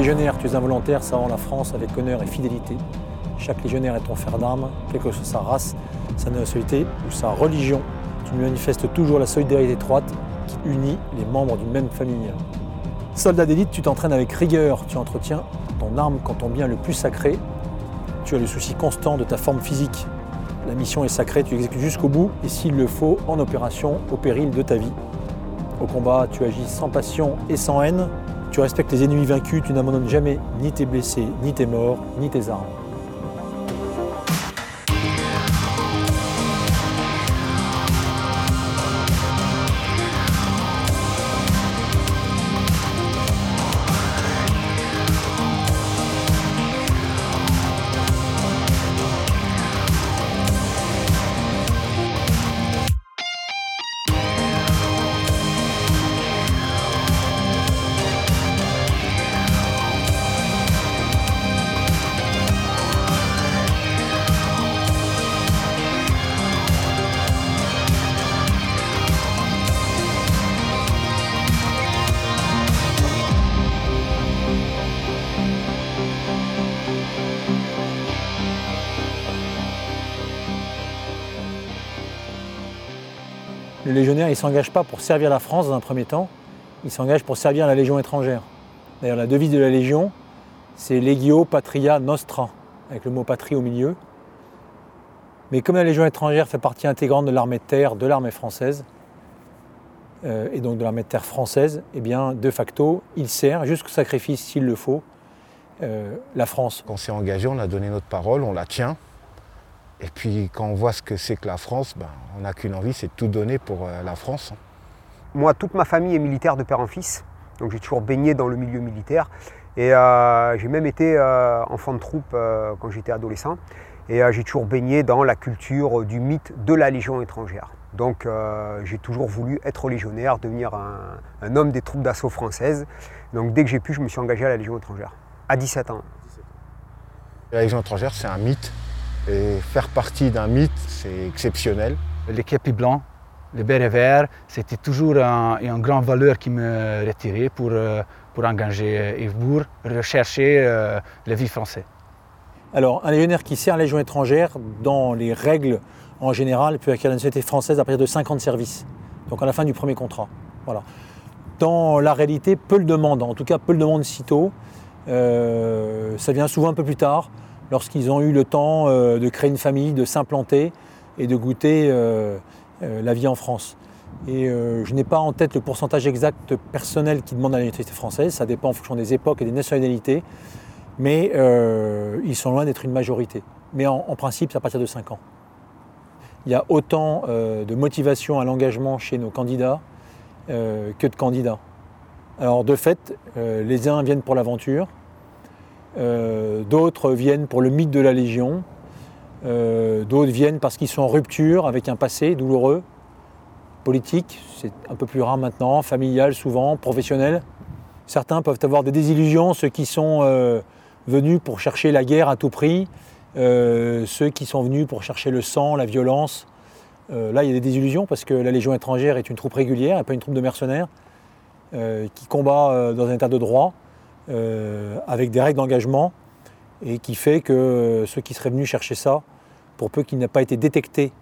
Légionnaire, tu es un volontaire, ça rend la France avec honneur et fidélité. Chaque légionnaire est ton fer d'armes, quelle que soit sa race, sa nationalité ou sa religion. Tu manifestes toujours la solidarité étroite qui unit les membres d'une même famille. Soldat d'élite, tu t'entraînes avec rigueur, tu entretiens ton arme quand ton bien le plus sacré. Tu as le souci constant de ta forme physique. La mission est sacrée, tu exécutes jusqu'au bout et s'il le faut, en opération, au péril de ta vie. Au combat, tu agis sans passion et sans haine. Tu respectes les ennemis vaincus, tu n'abandonnes jamais ni tes blessés, ni tes morts, ni tes armes. Le légionnaire, il ne s'engage pas pour servir la France dans un premier temps, il s'engage pour servir la Légion étrangère. D'ailleurs, la devise de la Légion, c'est Legio Patria Nostra, avec le mot patrie au milieu. Mais comme la Légion étrangère fait partie intégrante de l'armée de terre, de l'armée française, euh, et donc de l'armée de terre française, eh bien, de facto, il sert, jusqu'au sacrifice s'il le faut, euh, la France. Quand on s'est engagé, on a donné notre parole, on la tient. Et puis quand on voit ce que c'est que la France, ben, on n'a qu'une envie, c'est de tout donner pour euh, la France. Moi, toute ma famille est militaire de père en fils, donc j'ai toujours baigné dans le milieu militaire. Et euh, j'ai même été euh, enfant de troupe quand j'étais adolescent. Et j'ai toujours baigné dans la culture du mythe de la Légion étrangère. Donc j'ai toujours voulu être légionnaire, devenir un, un homme des troupes d'assaut françaises. Donc dès que j'ai pu, je me suis engagé à la Légion étrangère, à 17 ans. La Légion étrangère, c'est un mythe. Et faire partie d'un mythe, c'est exceptionnel. Les képis blancs, les bérets verts, c'était toujours un, une grande valeur qui me retirait pour, pour engager et pour rechercher euh, la vie française. Alors, un légionnaire qui sert la Légion étrangère, dans les règles en général, peut acquérir la nationalité française à partir de 5 ans de service, donc à la fin du premier contrat. Voilà. Dans la réalité, peu le demandent, en tout cas peu le demandent sitôt. Euh, ça vient souvent un peu plus tard, lorsqu'ils ont eu le temps euh, de créer une famille, de s'implanter et de goûter euh, euh, la vie en France. Et je n'ai pas en tête le pourcentage exact personnel qui demande la nationalité française, ça dépend en fonction des époques et des nationalités, mais ils sont loin d'être une majorité. Mais en, en, principe, c'est à partir de 5 ans. Il y a autant de motivation à l'engagement chez nos candidats que de candidats. Alors de fait, les uns viennent pour l'aventure, euh, d'autres viennent pour le mythe de la Légion, euh, d'autres viennent parce qu'ils sont en rupture avec un passé douloureux, politique, c'est un peu plus rare maintenant, familial souvent, professionnel. Certains peuvent avoir des désillusions, ceux qui sont euh, venus pour chercher la guerre à tout prix, ceux qui sont venus pour chercher le sang, la violence. là, il y a des désillusions parce que la Légion étrangère est une troupe régulière et pas une troupe de mercenaires qui combat dans un état de droit. Euh, avec des règles d'engagement et qui fait que ceux qui seraient venus chercher ça, pour peu qu'ils n'aient pas été détectés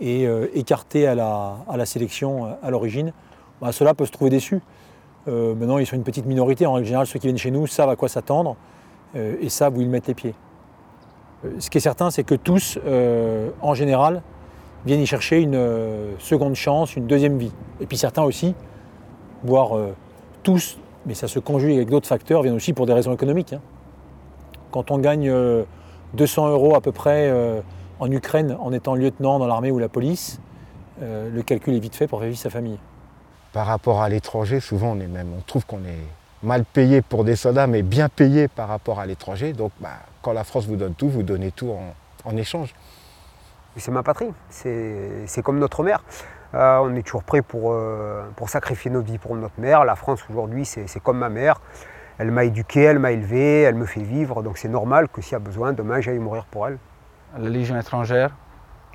et euh, écartés à la, sélection euh, à l'origine, bah, ceux-là peuvent se trouver déçus. maintenant, ils sont une petite minorité. En règle générale, ceux qui viennent chez nous savent à quoi s'attendre et savent où ils mettent les pieds. ce qui est certain, c'est que tous, en général, viennent y chercher une seconde chance, une deuxième vie. Et puis certains aussi, voire tous mais ça se conjugue avec d'autres facteurs, viennent aussi pour des raisons économiques. Hein. Quand on gagne 200 euh, euros à peu près euh, en Ukraine en étant lieutenant dans l'armée ou la police, euh, le calcul est vite fait pour faire vivre sa famille. Par rapport à l'étranger, souvent on, est même, on trouve qu'on est mal payé pour des soldats, mais bien payé par rapport à l'étranger. Donc bah, quand la France vous donne tout, vous donnez tout en, en échange. C'est ma patrie, c'est comme notre mère. Euh, on est toujours prêt pour, euh, pour sacrifier notre vie pour notre mère. La France aujourd'hui, c'est comme ma mère. Elle m'a éduqué, elle m'a élevé, elle me fait vivre. Donc c'est normal que s'il y a besoin, demain, j'aille mourir pour elle. La Légion étrangère,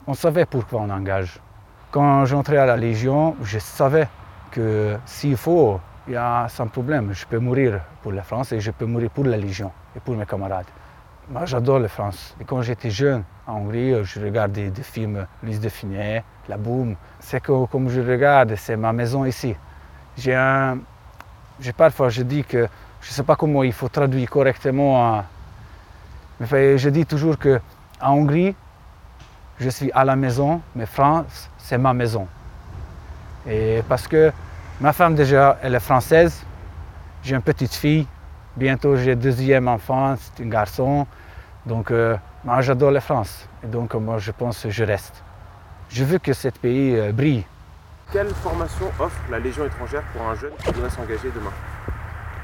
on savait pourquoi on engage. Quand j'entrais à la Légion, je savais que s'il faut, il y a sans problème. Je peux mourir pour la France et je peux mourir pour la Légion et pour mes camarades. Moi, j'adore la France. Quand j'étais jeune en Hongrie, je regardais des films Lise de Finet, La Boum. C'est comme je regarde, c'est ma maison ici. J'ai parfois, je dis que je ne sais pas comment il faut traduire correctement. Mais je dis toujours que en Hongrie, je suis à la maison, mais France, c'est ma maison. Et parce que ma femme déjà, elle est française. J'ai une petite fille. Bientôt, j'ai un deuxième enfant, c'est un garçon. Donc, euh, moi, j'adore la France. Et donc, moi, je pense que je reste. Je veux que ce pays euh, brille. Quelle formation offre la Légion étrangère pour un jeune qui voudrait s'engager demain?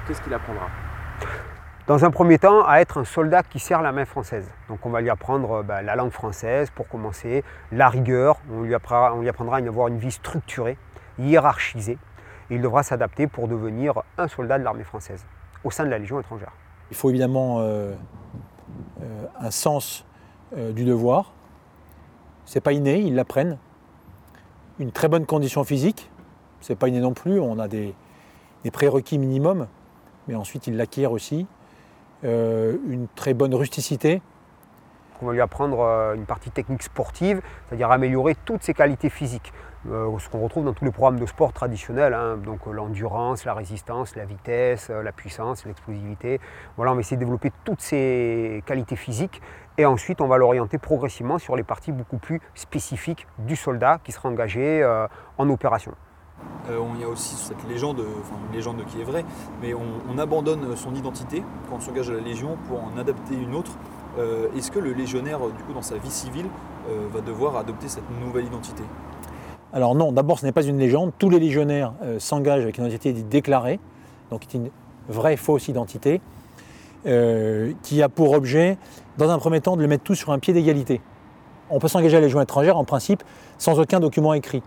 Qu'est-ce qu'il apprendra? Dans un premier temps, à être un soldat qui sert la main française. Donc on va lui apprendre bah, la langue française pour commencer, la rigueur, on lui apprendra, on lui apprendra à avoir une vie structurée, hiérarchisée. Et il devra s'adapter pour devenir un soldat de l'armée française au sein de la Légion étrangère. Il faut évidemment euh, euh, un sens euh, du devoir. C'est pas inné, ils l'apprennent. Une très bonne condition physique, c'est pas inné non plus. On a des, des prérequis minimums, mais ensuite ils l'acquièrent aussi. Une très bonne rusticité. On va lui apprendre une partie technique sportive, c'est-à-dire améliorer toutes ses qualités physiques. Euh, ce qu'on retrouve dans tous les programmes de sport traditionnels, hein. donc l'endurance, la résistance, la vitesse, la puissance, l'explosivité. Voilà, on va essayer de développer toutes ces qualités physiques et ensuite on va l'orienter progressivement sur les parties beaucoup plus spécifiques du soldat qui sera engagé en opération. Euh, il y a aussi cette légende, enfin une légende qui est vraie, mais on, abandonne son identité quand on s'engage à la Légion pour en adapter une autre. Euh, est-ce que le légionnaire, du coup, dans sa vie civile, euh, va devoir adopter cette nouvelle identité? Alors non, d'abord ce n'est pas une légende. Tous les légionnaires s'engagent avec une identité déclarée, donc c'est une vraie fausse identité, qui a pour objet, dans un premier temps, de le mettre tous sur un pied d'égalité. On peut s'engager à la Légion étrangère, en principe, sans aucun document écrit.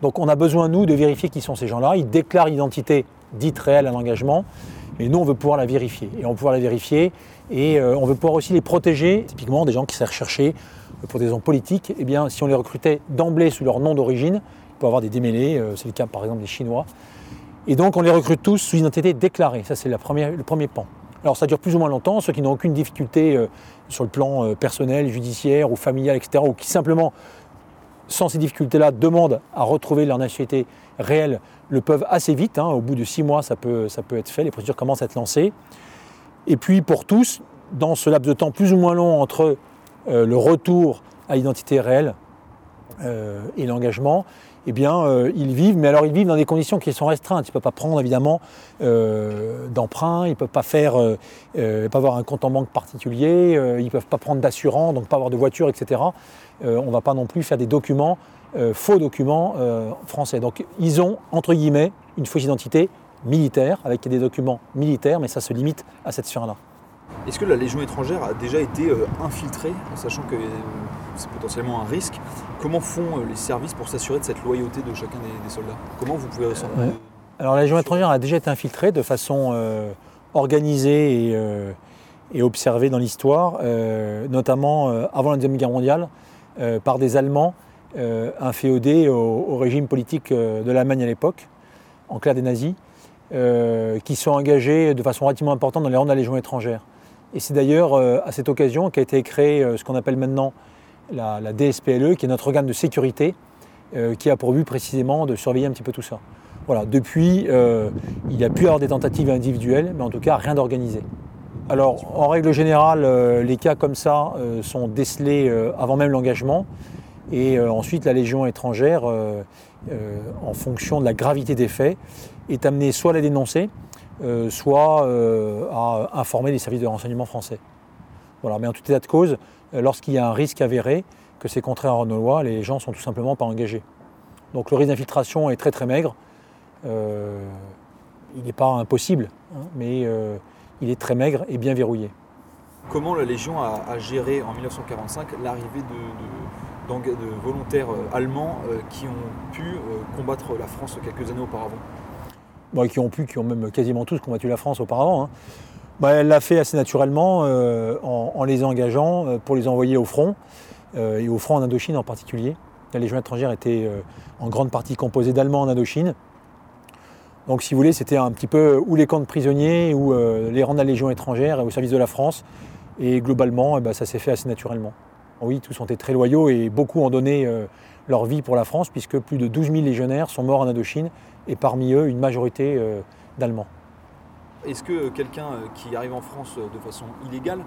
Donc on a besoin, nous, de vérifier qui sont ces gens-là. Ils déclarent l'identité dite réelle à l'engagement, mais nous, on veut pouvoir la vérifier. Et on veut pouvoir la vérifier et euh, on veut pouvoir aussi les protéger. Typiquement, des gens qui seraient recherchés pour des raisons politiques, eh si on les recrutait d'emblée sous leur nom d'origine, il peut y avoir des démêlés, euh, c'est le cas par exemple des Chinois. Et donc on les recrute tous sous identité déclarée, ça c'est le premier pan. Alors ça dure plus ou moins longtemps, ceux qui n'ont aucune difficulté euh, sur le plan personnel, judiciaire ou familial, etc., ou qui simplement sans ces difficultés-là, demandent à retrouver leur nationalité réelle, le peuvent assez vite. Hein. au bout de six mois, ça peut, ça peut être fait, les procédures commencent à être lancées. Et puis pour tous, dans ce laps de temps plus ou moins long entre euh, le retour à l'identité réelle euh, et l'engagement, eh bien, euh, ils vivent, mais alors ils vivent dans des conditions qui sont restreintes. Ils ne peuvent pas prendre évidemment d'emprunt, ils ne peuvent pas faire, pas avoir un compte en banque particulier, ils ne peuvent pas prendre d'assurance, donc pas avoir de voiture, etc. on ne va pas non plus faire des documents, faux documents français. Donc ils ont, entre guillemets, une fausse identité militaire, avec des documents militaires, mais ça se limite à cette sphère-là. Est-ce que la Légion étrangère a déjà été euh, infiltrée, sachant que euh, c'est potentiellement un risque? Comment font euh, les services pour s'assurer de cette loyauté de chacun des, soldats? Comment vous pouvez ressentir Alors la Légion étrangère a déjà été infiltrée de façon organisée et, observée dans l'histoire, notamment avant la Deuxième Guerre mondiale, par des Allemands inféodés au, au, régime politique de l'Allemagne à l'époque, en clair des nazis, qui sont engagés de façon relativement importante dans les rangs de la Légion étrangère. Et c'est d'ailleurs euh, à cette occasion qu'a été créé euh, ce qu'on appelle maintenant la, DSPLE, qui est notre organe de sécurité, euh, qui a pour but précisément de surveiller un petit peu tout ça. Voilà, depuis, il y a pu avoir des tentatives individuelles, mais en tout cas rien d'organisé. Alors, en règle générale, les cas comme ça sont décelés avant même l'engagement. Et ensuite, la Légion étrangère, en fonction de la gravité des faits, est amenée soit à les dénoncer, soit euh, à informer les services de renseignement français. Voilà. Mais en tout état de cause, euh, lorsqu'il y a un risque avéré, que c'est contraire à nos lois, les gens sont tout simplement pas engagés. Donc le risque d'infiltration est très très maigre. il n'est pas impossible, hein, mais il est très maigre et bien verrouillé. Comment la Légion a, géré en 1945 l'arrivée de, volontaires allemands qui ont pu combattre la France quelques années auparavant? Qui ont pu, qui ont même quasiment tous combattu la France auparavant. Hein. Bah, elle l'a fait assez naturellement euh, en, les engageant euh, pour les envoyer au front, euh, et au front en Indochine en particulier. La Légion étrangère était en grande partie composée d'Allemands en Indochine. Donc si vous voulez, c'était un petit peu ou les camps de prisonniers ou les rangs de la Légion étrangère au service de la France. Et globalement, eh ben, ça s'est fait assez naturellement. Oui, tous ont été très loyaux et beaucoup ont donné leur vie pour la France, puisque plus de 12 000 légionnaires sont morts en Indochine, et parmi eux, une majorité euh, d'Allemands. Est-ce que quelqu'un euh, qui arrive en France euh, de façon illégale,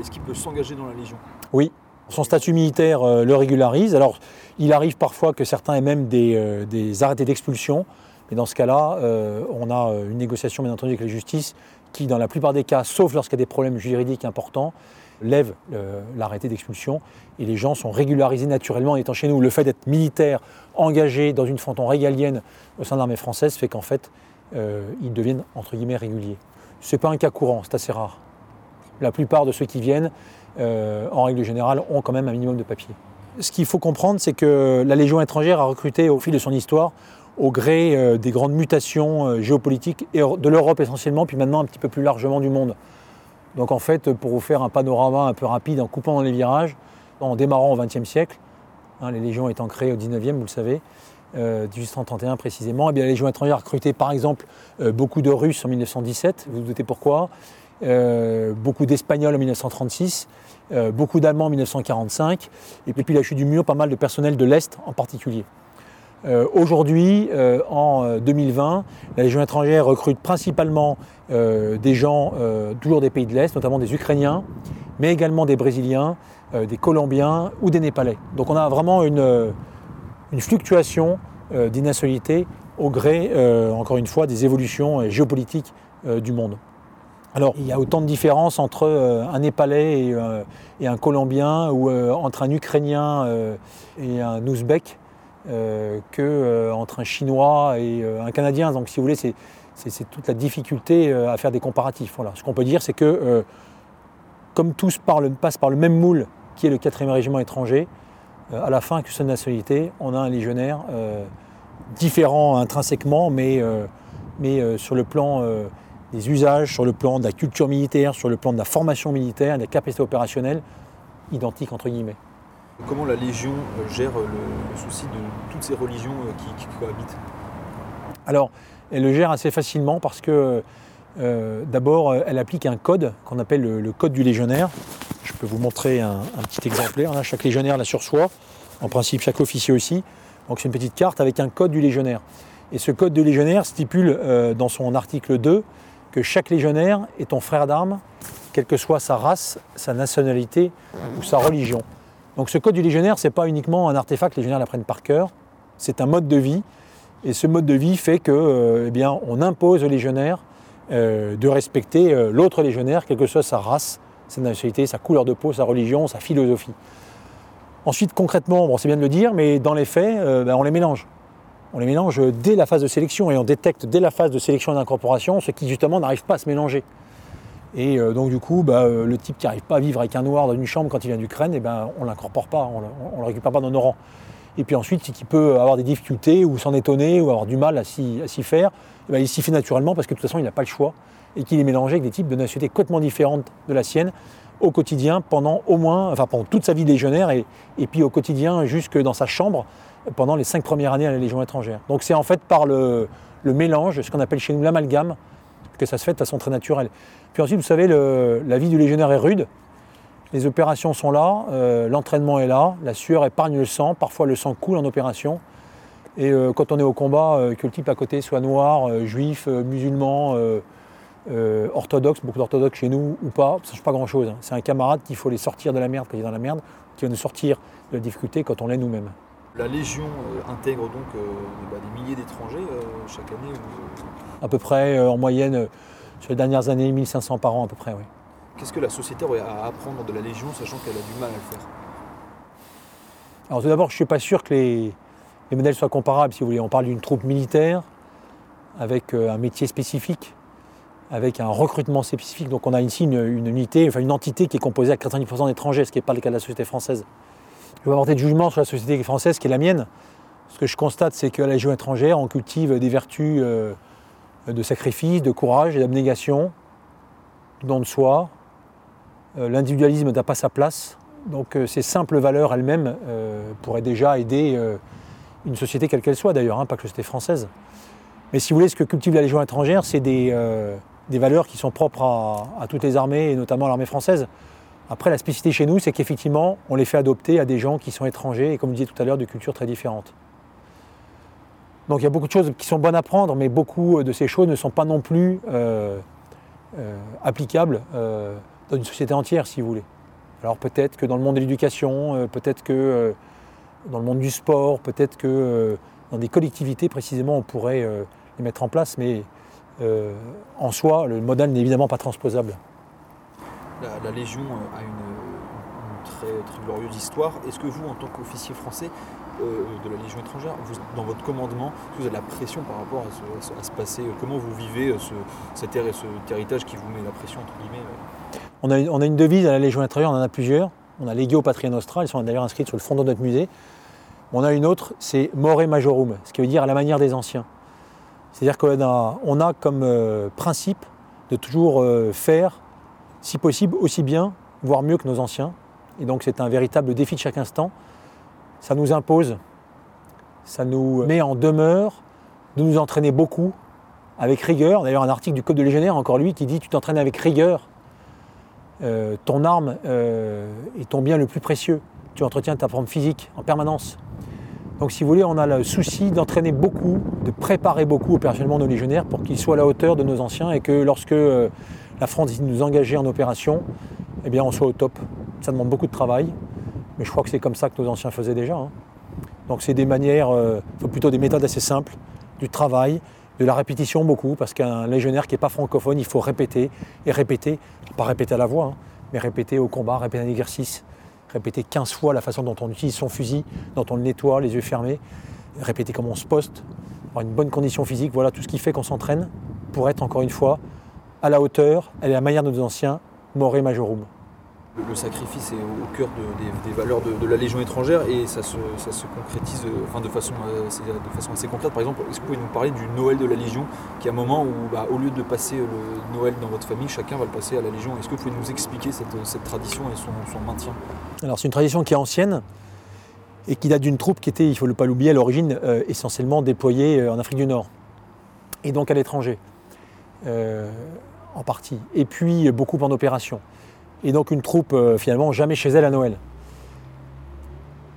est-ce qu'il peut s'engager dans la Légion? Oui, son statut militaire le régularise. Alors, il arrive parfois que certains aient même des, des arrêtés d'expulsion. Mais dans ce cas-là, euh, on a une négociation, bien entendu, avec la justice qui, dans la plupart des cas, sauf lorsqu'il y a des problèmes juridiques importants, lève euh, l'arrêté d'expulsion et les gens sont régularisés naturellement en étant chez nous. Le fait d'être militaire, engagé dans une fronton régalienne au sein de l'armée française fait qu'en fait, euh, ils deviennent entre guillemets réguliers. Ce n'est pas un cas courant, c'est assez rare. La plupart de ceux qui viennent, euh, en règle générale, ont quand même un minimum de papier. Ce qu'il faut comprendre, c'est que la Légion étrangère a recruté au fil de son histoire, au gré des grandes mutations géopolitiques de l'Europe essentiellement, puis maintenant un petit peu plus largement du monde. Donc en fait, pour vous faire un panorama un peu rapide en coupant dans les virages, en démarrant au XXe siècle, hein, les légions étant créées au XIXe, vous le savez, euh, 1831 précisément, et bien la Légion par exemple euh, beaucoup de Russes en 1917, vous vous doutez pourquoi, euh, beaucoup d'Espagnols en 1936, euh, beaucoup d'Allemands en 1945, et puis la chute du mur, pas mal de personnel de l'Est en particulier. Euh, Aujourd'hui, euh, en euh, 2020, la Légion étrangère recrute principalement euh, des gens euh, toujours des pays de l'Est, notamment des Ukrainiens, mais également des Brésiliens, euh, des Colombiens ou des Népalais. Donc on a vraiment une, euh, fluctuation euh, des nationalités au gré, euh, encore une fois, des évolutions euh, géopolitiques euh, du monde. Alors, il y a autant de différences entre euh, un Népalais et, euh, un Colombien ou euh, entre un Ukrainien euh, et un Ouzbek euh, que euh, un Chinois et euh, un Canadien. Donc, si vous voulez, c'est toute la difficulté à faire des comparatifs. Voilà. Ce qu'on peut dire, c'est que comme tous passent par le même moule, qui est le 4e régiment étranger, à la fin, que seule nationalité, on a un légionnaire différent intrinsèquement, mais, mais sur le plan des usages, sur le plan de la culture militaire, sur le plan de la formation militaire, des capacités opérationnelles, identiques entre guillemets. Comment la Légion euh, gère euh, le, souci de toutes ces religions euh, qui, cohabitent? Alors, elle le gère assez facilement parce que d'abord, elle applique un code qu'on appelle le, code du légionnaire. Je peux vous montrer un, petit exemplaire. Là, chaque légionnaire l'a sur soi. En principe, chaque officier aussi. Donc, c'est une petite carte avec un code du légionnaire. Et ce code du légionnaire stipule dans son article 2 que chaque légionnaire est ton frère d'armes, quelle que soit sa race, sa nationalité ou sa religion. Donc, ce code du légionnaire, ce n'est pas uniquement un artefact les légionnaires l'apprennent par cœur. C'est un mode de vie et ce mode de vie fait que, euh, eh on impose aux légionnaires euh, de respecter euh, l'autre légionnaire, quelle que soit sa race, sa nationalité, sa couleur de peau, sa religion, sa philosophie. Ensuite, concrètement, bon, c'est bien de le dire, mais dans les faits, ben, on les mélange. On les mélange dès la phase de sélection et on détecte dès la phase de sélection et d'incorporation ce qui justement n'arrive pas à se mélanger. Et euh, donc du coup, bah, euh, le type qui n'arrive pas à vivre avec un noir dans une chambre quand il vient d'Ukraine, eh ben, on ne l'incorpore pas, on ne le récupère pas dans nos rangs. Et puis ensuite, c'est qu'il peut avoir des difficultés ou s'en étonner ou avoir du mal à s'y faire, eh ben, il s'y fait naturellement parce que de toute façon, il n'a pas le choix et qu'il est mélangé avec des types de nationalités complètement différentes de la sienne au quotidien pendant au moins, enfin pendant toute sa vie légionnaire et, et puis au quotidien jusque dans sa chambre pendant les cinq premières années à la Légion étrangère. Donc c'est en fait par le, le mélange, ce qu'on appelle chez nous l'amalgame, que ça se fait de façon très naturelle. Puis ensuite, vous savez, la vie du légionnaire est rude. Les opérations sont là, euh, l'entraînement est là, la sueur épargne le sang, parfois le sang coule en opération. Et euh, quand on est au combat, euh, que le type à côté soit noir, juif, musulman, orthodoxe, beaucoup d'orthodoxes chez nous ou pas, ça ne change pas grand-chose. hein. C'est un camarade qu'il faut les sortir de la merde quand il est dans la merde, qui va nous sortir de la difficulté quand on l'est nous-mêmes. La Légion euh, intègre donc euh, bah, des milliers d'étrangers euh, chaque année. À peu près, en moyenne, sur les dernières années, 1500 par an à peu près, oui. Qu'est-ce que la société aurait à apprendre de la Légion, sachant qu'elle a du mal à le faire? Alors tout d'abord, je ne suis pas sûr que les, les modèles soient comparables, si vous voulez. On parle d'une troupe militaire avec un métier spécifique, avec un recrutement spécifique. Donc on a ici une, une unité, enfin une entité qui est composée à 90% d'étrangers, ce qui n'est pas le cas de la société française. Je vais apporter de jugement sur la société française, qui est la mienne. Ce que je constate, c'est qu'à la Légion étrangère, on cultive des vertus euh, de sacrifice, de courage et d'abnégation, don de soi. Euh, L'individualisme n'a pas sa place. Donc euh, ces simples valeurs elles-mêmes pourraient déjà aider une société quelle qu'elle soit d'ailleurs, hein, pas que la société française. Mais si vous voulez, ce que cultive la Légion étrangère, c'est des, des valeurs qui sont propres à toutes les armées, et notamment à l'armée française. Après, la spécificité chez nous, c'est qu'effectivement, on les fait adopter à des gens qui sont étrangers et, comme je disais tout à l'heure, de cultures très différentes. Donc il y a beaucoup de choses qui sont bonnes à prendre, mais beaucoup de ces choses ne sont pas non plus euh, euh, applicables euh, dans une société entière, si vous voulez. Alors peut-être que dans le monde de l'éducation, euh, peut-être que euh, dans le monde du sport, peut-être que euh, dans des collectivités précisément, on pourrait euh, les mettre en place, mais euh, en soi, le modèle n'est évidemment pas transposable. La, Légion euh, a une, très, très glorieuse histoire. Est-ce que vous, en tant qu'officier français euh, de la Légion étrangère, dans votre commandement, vous avez de la pression par rapport à ce, à passé? Comment vous vivez euh, ce, cet, cet héritage qui vous met la pression, entre guillemets On a, une- on a une devise à la Légion étrangère, on en a plusieurs. On a Legio Patria Nostra, elles sont d'ailleurs inscrites sur le fond de notre musée. On a une autre, c'est More Majorum, ce qui veut dire à la manière des anciens. C'est-à-dire qu'on a, comme principe de toujours faire, si possible, aussi bien, voire mieux que nos anciens. Et donc c'est un véritable défi de chaque instant. Ça nous impose, ça nous met en demeure de nous entraîner beaucoup, avec rigueur. D'ailleurs, un article du Code de légionnaire, encore lui, qui dit tu t'entraînes avec rigueur. Euh, ton arme euh, est ton bien le plus précieux. Tu entretiens ta forme physique en permanence. Donc, si vous voulez, on a le souci d'entraîner beaucoup, de préparer beaucoup opérationnellement nos légionnaires pour qu'ils soient à la hauteur de nos anciens et que lorsque euh, la France nous engager en opération, eh bien, on soit au top. Ça demande beaucoup de travail, mais je crois que c'est comme ça que nos anciens faisaient déjà. hein. Donc, c'est des manières, euh, plutôt des méthodes assez simples, du travail, de la répétition beaucoup, parce qu'un légionnaire qui n'est pas francophone, il faut répéter et répéter, pas répéter à la voix, hein, mais répéter au combat, répéter un exercice, répéter 15 fois la façon dont on utilise son fusil, dont on le nettoie, les yeux fermés, répéter comment on se poste, avoir une bonne condition physique, voilà tout ce qui fait qu'on s'entraîne pour être encore une fois à la hauteur, à la manière de nos anciens, more majorum. Le, sacrifice est au, cœur de- des, valeurs de, la Légion étrangère et ça se, concrétise euh, enfin, de, façon, euh, de façon assez concrète. Par exemple, est-ce que vous pouvez nous parler du Noël de la Légion, qui est un moment où, bah, au lieu de passer le Noël dans votre famille, chacun va le passer à la Légion Est-ce que vous pouvez nous expliquer cette, tradition et son, maintien? Alors c'est une tradition qui est ancienne et qui date d'une troupe qui était, il ne faut pas l'oublier, à l'origine euh, essentiellement déployée en Afrique du Nord et donc à l'étranger en partie. Et puis beaucoup en opération. Et donc une troupe euh, finalement jamais chez elle à Noël.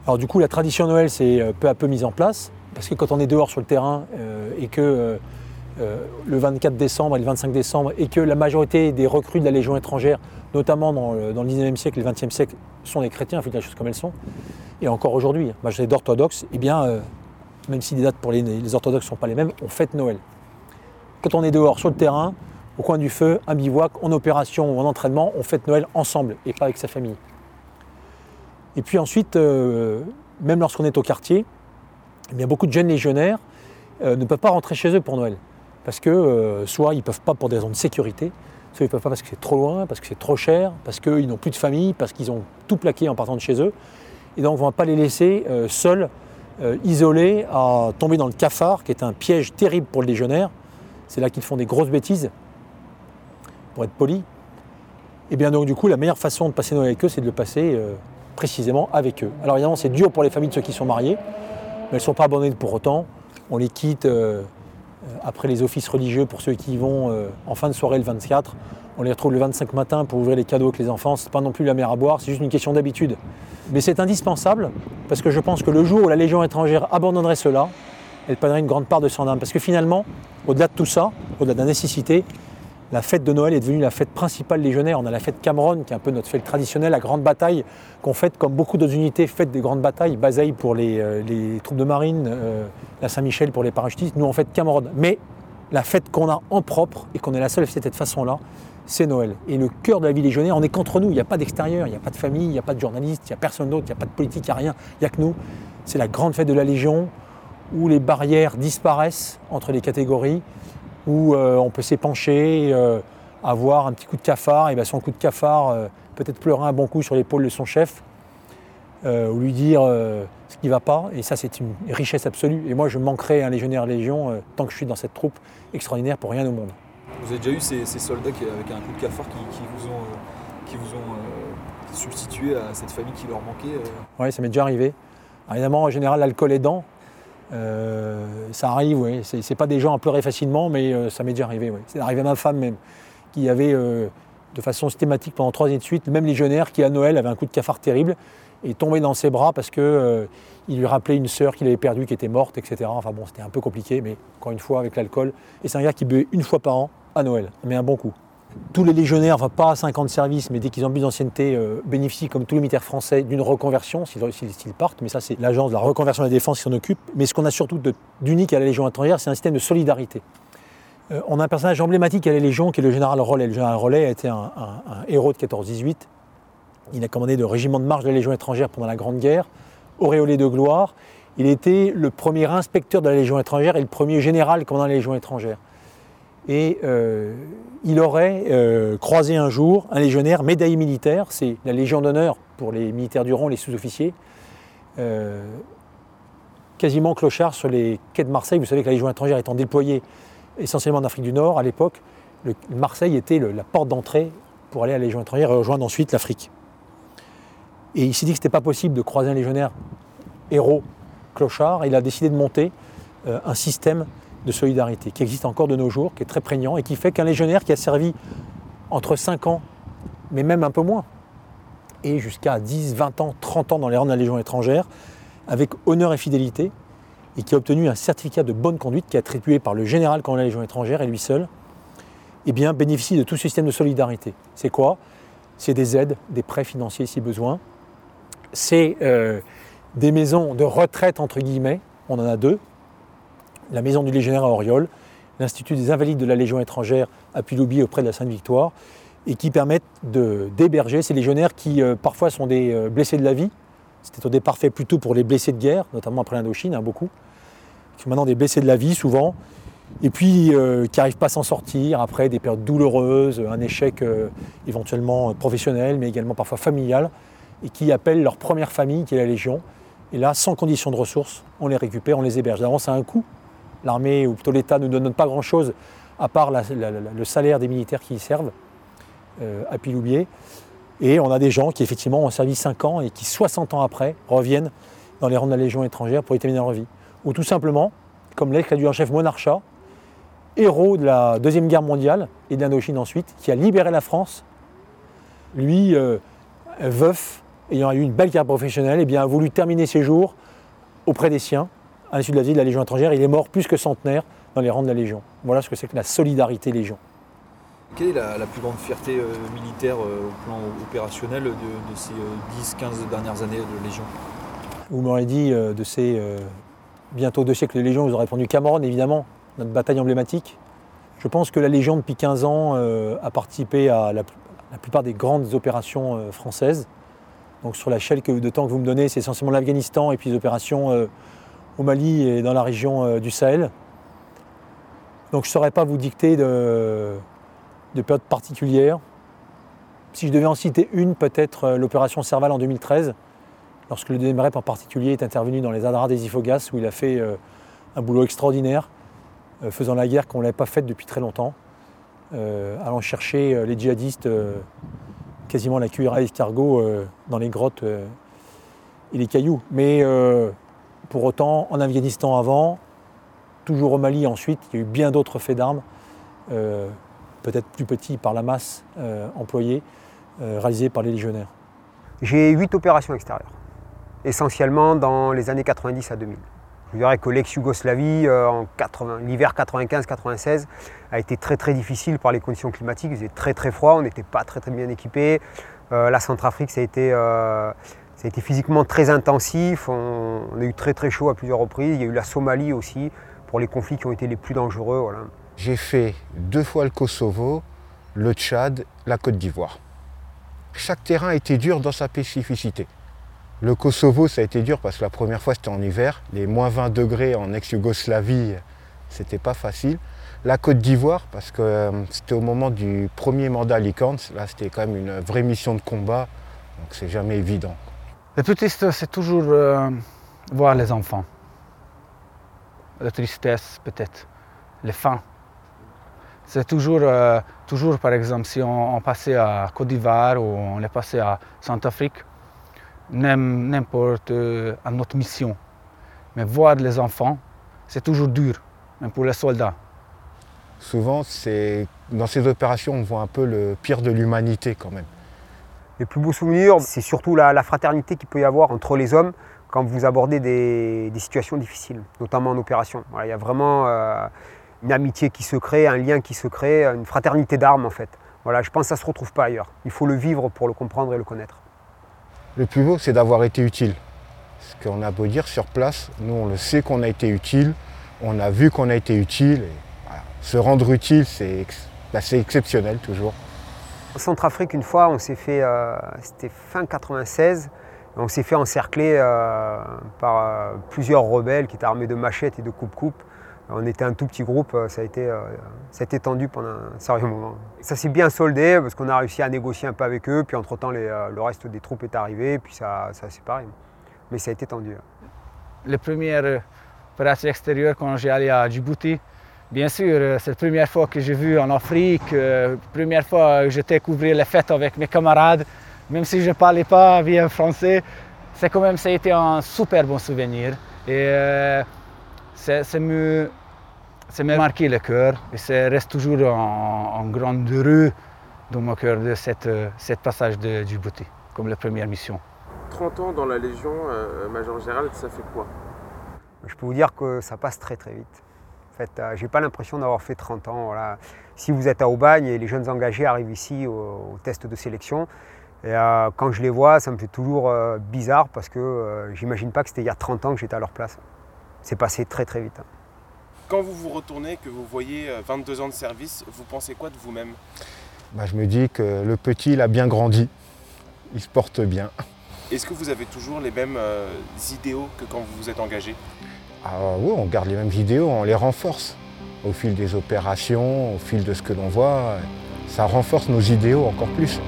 Alors du coup la tradition Noël s'est euh, peu à peu mise en place parce que quand on est dehors sur le terrain euh, et que le 24 décembre et le 25 décembre et que la majorité des recrues de la Légion étrangère, notamment dans le, dans le 19e siècle et le 20e siècle, sont des chrétiens, il faut dire les choses comme elles sont, et encore aujourd'hui, majorité d'orthodoxes, eh bien, même si les dates pour les orthodoxes ne sont pas les mêmes, on fête Noël. Quand on est dehors sur le terrain, au coin du feu, un bivouac, en opération ou en entraînement, on fête Noël ensemble et pas avec sa famille. Et puis ensuite, euh, même lorsqu'on est au quartier, eh beaucoup de jeunes légionnaires euh, ne peuvent pas rentrer chez eux pour Noël. Parce que euh, soit ils ne peuvent pas pour des raisons de sécurité, soit ils ne peuvent pas parce que c'est trop loin, parce que c'est trop cher, parce qu'ils n'ont plus de famille, parce qu'ils ont tout plaqué en partant de chez eux. Et donc on ne va pas les laisser seuls, isolés, à tomber dans le cafard, qui est un piège terrible pour le légionnaire. C'est là qu'ils font des grosses bêtises, pour être poli. Et bien donc du coup, la meilleure façon de passer Noël avec eux, c'est de le passer euh, précisément avec eux. Alors évidemment, c'est dur pour les familles de ceux qui sont mariés, mais elles ne sont pas abandonnées pour autant. On les quitte euh, après les offices religieux pour ceux qui y vont euh, en fin de soirée le 24. On les retrouve le 25 matin pour ouvrir les cadeaux avec les enfants. C'est pas non plus la mer à boire, c'est juste une question d'habitude. Mais c'est indispensable parce que je pense que le jour où la Légion étrangère abandonnerait cela, elle perdrait une grande part de son âme. Parce que finalement, au-delà de tout ça, au-delà de la nécessité, la fête de Noël est devenue la fête principale légionnaire. On a la fête Cameron, qui est un peu notre fête traditionnelle, la grande bataille qu'on fête comme beaucoup d'autres unités fêtent des grandes batailles. Bazeille pour les, euh, troupes de marine, euh, la Saint-Michel pour les parachutistes. Nous, on fête Cameron. Mais la fête qu'on a en propre et qu'on est la seule à fêter de cette façon-là, c'est Noël. Et le cœur de la vie légionnaire, on est qu'entre nous. Il n'y a pas d'extérieur, il n'y a pas de famille, il n'y a pas de journaliste, il n'y a personne d'autre, il n'y a pas de politique, il n'y a rien. Il n'y a que nous. C'est la grande fête de la Légion où les barrières disparaissent entre les catégories, où euh, on peut s'épancher, euh, avoir un petit coup de cafard, et bien son coup de cafard, euh, peut-être pleurer un bon coup sur l'épaule de son chef, ou lui dire ce qui ne va pas, et ça c'est une richesse absolue. Et moi je manquerai un légionnaire Légion tant que je suis dans cette troupe extraordinaire pour rien au monde. Vous avez déjà eu ces, ces soldats qui, avec un coup de cafard qui, qui vous ont, qui vous ont euh, substitué à cette famille qui leur manquait euh, Oui, ça m'est déjà arrivé. Alors, évidemment, en général, l'alcool aidant, Euh, ça arrive, oui. C'est pas des gens à pleurer facilement, mais euh, ça m'est déjà arrivé, oui. C'est arrivé à ma femme même, qui avait euh, de façon systématique pendant trois années de suite, même légionnaire qui à Noël avait un coup de cafard terrible et tombait dans ses bras parce que il lui rappelait une sœur qu'il avait perdue, qui était morte, etc. Enfin bon, c'était un peu compliqué, mais encore une fois avec l'alcool. Et c'est un gars qui buvait une fois par an à Noël, mais un bon coup. Tous les légionnaires, enfin pas à 50 services, mais dès qu'ils ont plus d'ancienneté, euh, bénéficient, comme tous les militaires français, d'une reconversion s'ils partent. Mais ça, c'est l'agence de la reconversion de la défense qui s'en occupe. Mais ce qu'on a surtout de- d'unique à la Légion étrangère, c'est un système de solidarité. Euh, on a un personnage emblématique à la Légion qui est le général Rollet. Le général Rollet a été un, un- un héros de 14-18. Il a commandé le régiment de marche de la Légion étrangère pendant la Grande Guerre, auréolé de gloire. Il était le premier inspecteur de la Légion étrangère et le premier général commandant la Légion étrangère. Et euh, il aurait euh, croisé un jour un légionnaire médaillé militaire, c'est la Légion d'honneur pour les militaires du rang, les sous-officiers, euh, quasiment clochard sur les quais de Marseille. Vous savez que la Légion étrangère étant déployée essentiellement en Afrique du Nord à l'époque, le- Marseille était la porte d'entrée pour aller à la Légion étrangère et rejoindre ensuite l'Afrique. Et il s'est dit que ce n'était pas possible de croiser un légionnaire héros clochard. Il a décidé de monter un système de solidarité qui existe encore de nos jours, qui est très prégnant et qui fait qu'un légionnaire qui a servi entre 5 ans, mais même un peu moins, et jusqu'à 10, 20 ans, 30 ans dans les rangs de la Légion étrangère, avec honneur et fidélité, et qui a obtenu un certificat de bonne conduite qui est attribué par le général quand la Légion étrangère et lui seul, eh bien, bénéficie de tout système de solidarité. C'est quoi? C'est des aides, des prêts financiers si besoin. C'est euh, des maisons de retraite, entre guillemets. On en a deux. La maison du légionnaire à Oriol, l'Institut des Invalides de la Légion étrangère à Piloubier auprès de la Sainte-Victoire, et qui permettent d'héberger ces légionnaires qui euh, parfois sont des euh, blessés de la vie. C'était au départ fait plutôt pour les blessés de guerre, notamment après l'Indochine, hein, beaucoup. Qui sont maintenant des blessés de la vie, souvent, et puis euh, qui n'arrivent pas à s'en sortir après des périodes douloureuses, un échec éventuellement professionnel, mais également parfois familial, et qui appellent leur première famille, qui est la Légion. Et là, sans condition de ressources, on les récupère, on les héberge. D'avant, c'est un coût. L'armée, ou plutôt l'État, ne nous donne pas grand-chose, à part le salaire des militaires qui y servent, euh, à Piloubier. Et on a des gens qui, effectivement, ont servi 5 ans et qui, 60 ans après, reviennent dans les rangs de la Légion étrangère pour y terminer leur vie. Ou tout simplement, comme l'ex-adjudant-chef Monarchat, héros de la Deuxième Guerre mondiale et de l'Indochine ensuite, qui a libéré la France, lui, euh, veuf, ayant eu une belle carrière professionnelle, eh bien, a voulu terminer ses jours auprès des siens, à l'issue de la vie de la Légion étrangère. Il est mort plus que centenaire dans les rangs de la Légion. Voilà ce que c'est que la solidarité Légion. Quelle est la, la plus grande fierté euh, militaire euh, au plan opérationnel de, de ces 10-15 dernières années de Légion? Vous m'aurez dit euh, de ces euh, bientôt deux siècles de Légion, vous aurez répondu Cameroun, évidemment, notre bataille emblématique. Je pense que la Légion, depuis 15 ans, euh, a participé à la, la plupart des grandes opérations euh, françaises. Donc sur l'échelle que- de temps que vous me donnez, c'est essentiellement l'Afghanistan et puis les opérations euh, au Mali et dans la région euh, du Sahel. Donc je ne saurais pas vous dicter de, de périodes particulières. Si je devais en citer une, peut-être euh, l'opération Serval en 2013, lorsque le DMREP en particulier est intervenu dans les Adara des Ifogas, où il a fait euh, un boulot extraordinaire, faisant la guerre qu'on ne l'avait pas faite depuis très longtemps, allant chercher les djihadistes quasiment la cuillère à dans les grottes et les cailloux. Mais pour autant, en Afghanistan avant, toujours au Mali ensuite, il y a eu bien d'autres faits d'armes, euh, peut-être plus petits par la masse euh, employée, euh, réalisés par les légionnaires. J'ai huit opérations extérieures, essentiellement dans les années 90 à 2000. Je dirais que l'ex-Yougoslavie, en 80 l'hiver 95-96, a été très très difficile par les conditions climatiques. Il faisait très très froid, on n'était pas très très bien équipés. La Centrafrique, ça a, été, ça a été physiquement très intensif. On, a eu très très chaud à plusieurs reprises. Il y a eu la Somalie aussi, pour les conflits qui ont été les plus dangereux. J'ai fait deux fois le Kosovo, le Tchad, la Côte d'Ivoire. Chaque terrain était dur dans sa spécificité. Le Kosovo, ça a été dur parce que la première fois, c'était en hiver. Les moins 20 degrés en ex-Yougoslavie, c'était pas facile. La Côte d'Ivoire, parce que euh, c'était au moment du premier mandat Licorne. Là, c'était quand même une vraie mission de combat. Donc, c'est jamais évident. Le plus triste, c'est toujours euh, voir les enfants. La tristesse, peut-être. Les fins. C'est toujours, euh, toujours, par exemple, si on, passait à Côte d'Ivoire ou on est passé à Centrafrique, n'im- n'importe euh, à notre mission. Mais voir les enfants, c'est toujours dur, même pour les soldats. Souvent, dans ces opérations, on voit un peu le pire de l'humanité quand même. Les plus beaux souvenirs, c'est surtout la, fraternité qu'il peut y avoir entre les hommes quand vous abordez des, situations difficiles, notamment en opération. Il y a vraiment euh, une amitié qui se crée, un lien qui se crée, une fraternité d'armes en fait. Voilà, je pense que ça ne se retrouve pas ailleurs. Il faut le vivre pour le comprendre et le connaître. Le plus beau, c'est d'avoir été utile. Ce qu'on a beau dire sur place, nous on le sait qu'on a été utile, on a vu qu'on a été utile. Se rendre utile, c'est ex- bah, exceptionnel toujours. En Centrafrique, une fois, on s'est fait, euh, c'était fin 96, on s'est fait encercler euh, par euh, plusieurs rebelles qui étaient armés de machettes et de coupe-coupe. On était un tout petit groupe, ça a été, ça a été tendu pendant un sérieux moment. Ça s'est bien soldé parce qu'on a réussi à négocier un peu avec eux, puis entre-temps, le reste des troupes est arrivé, puis ça, ça s'est séparé. Mais ça a été tendu. Les premières opérations extérieures quand j'ai allé à Djibouti, bien sûr, euh, c'est la première fois que j'ai vu en Afrique, euh, première fois que j'étais couvrir les fêtes avec mes camarades, même si je ne parlais pas bien français, c'est quand même, ça a été un super bon souvenir. Et euh, c'est c'est me, ça m'a marqué le cœur et ça reste toujours en, en grande heureux dans mon cœur de cette, euh, cette passage de Djibouti, comme la première mission. 30 ans dans la Légion, euh, Major Gérald, ça fait quoi? Je peux vous dire que ça passe très très vite. Fait, euh, j'ai pas l'impression d'avoir fait 30 ans. Voilà. Si vous êtes à Aubagne et les jeunes engagés arrivent ici au, au test de sélection, et, euh, quand je les vois, ça me fait toujours euh, bizarre parce que euh, j'imagine pas que c'était il y a 30 ans que j'étais à leur place. C'est passé très très vite. Quand vous vous retournez, que vous voyez euh, 22 ans de service, vous pensez quoi de vous-même? Bah, je me dis que le petit, il a bien grandi, il se porte bien. Est-ce que vous avez toujours les mêmes euh, idéaux que quand vous vous êtes engagé? Ah oui, on garde les mêmes vidéos, on les renforce. Au fil des opérations, au fil de ce que l'on voit, ça renforce nos idéaux encore plus.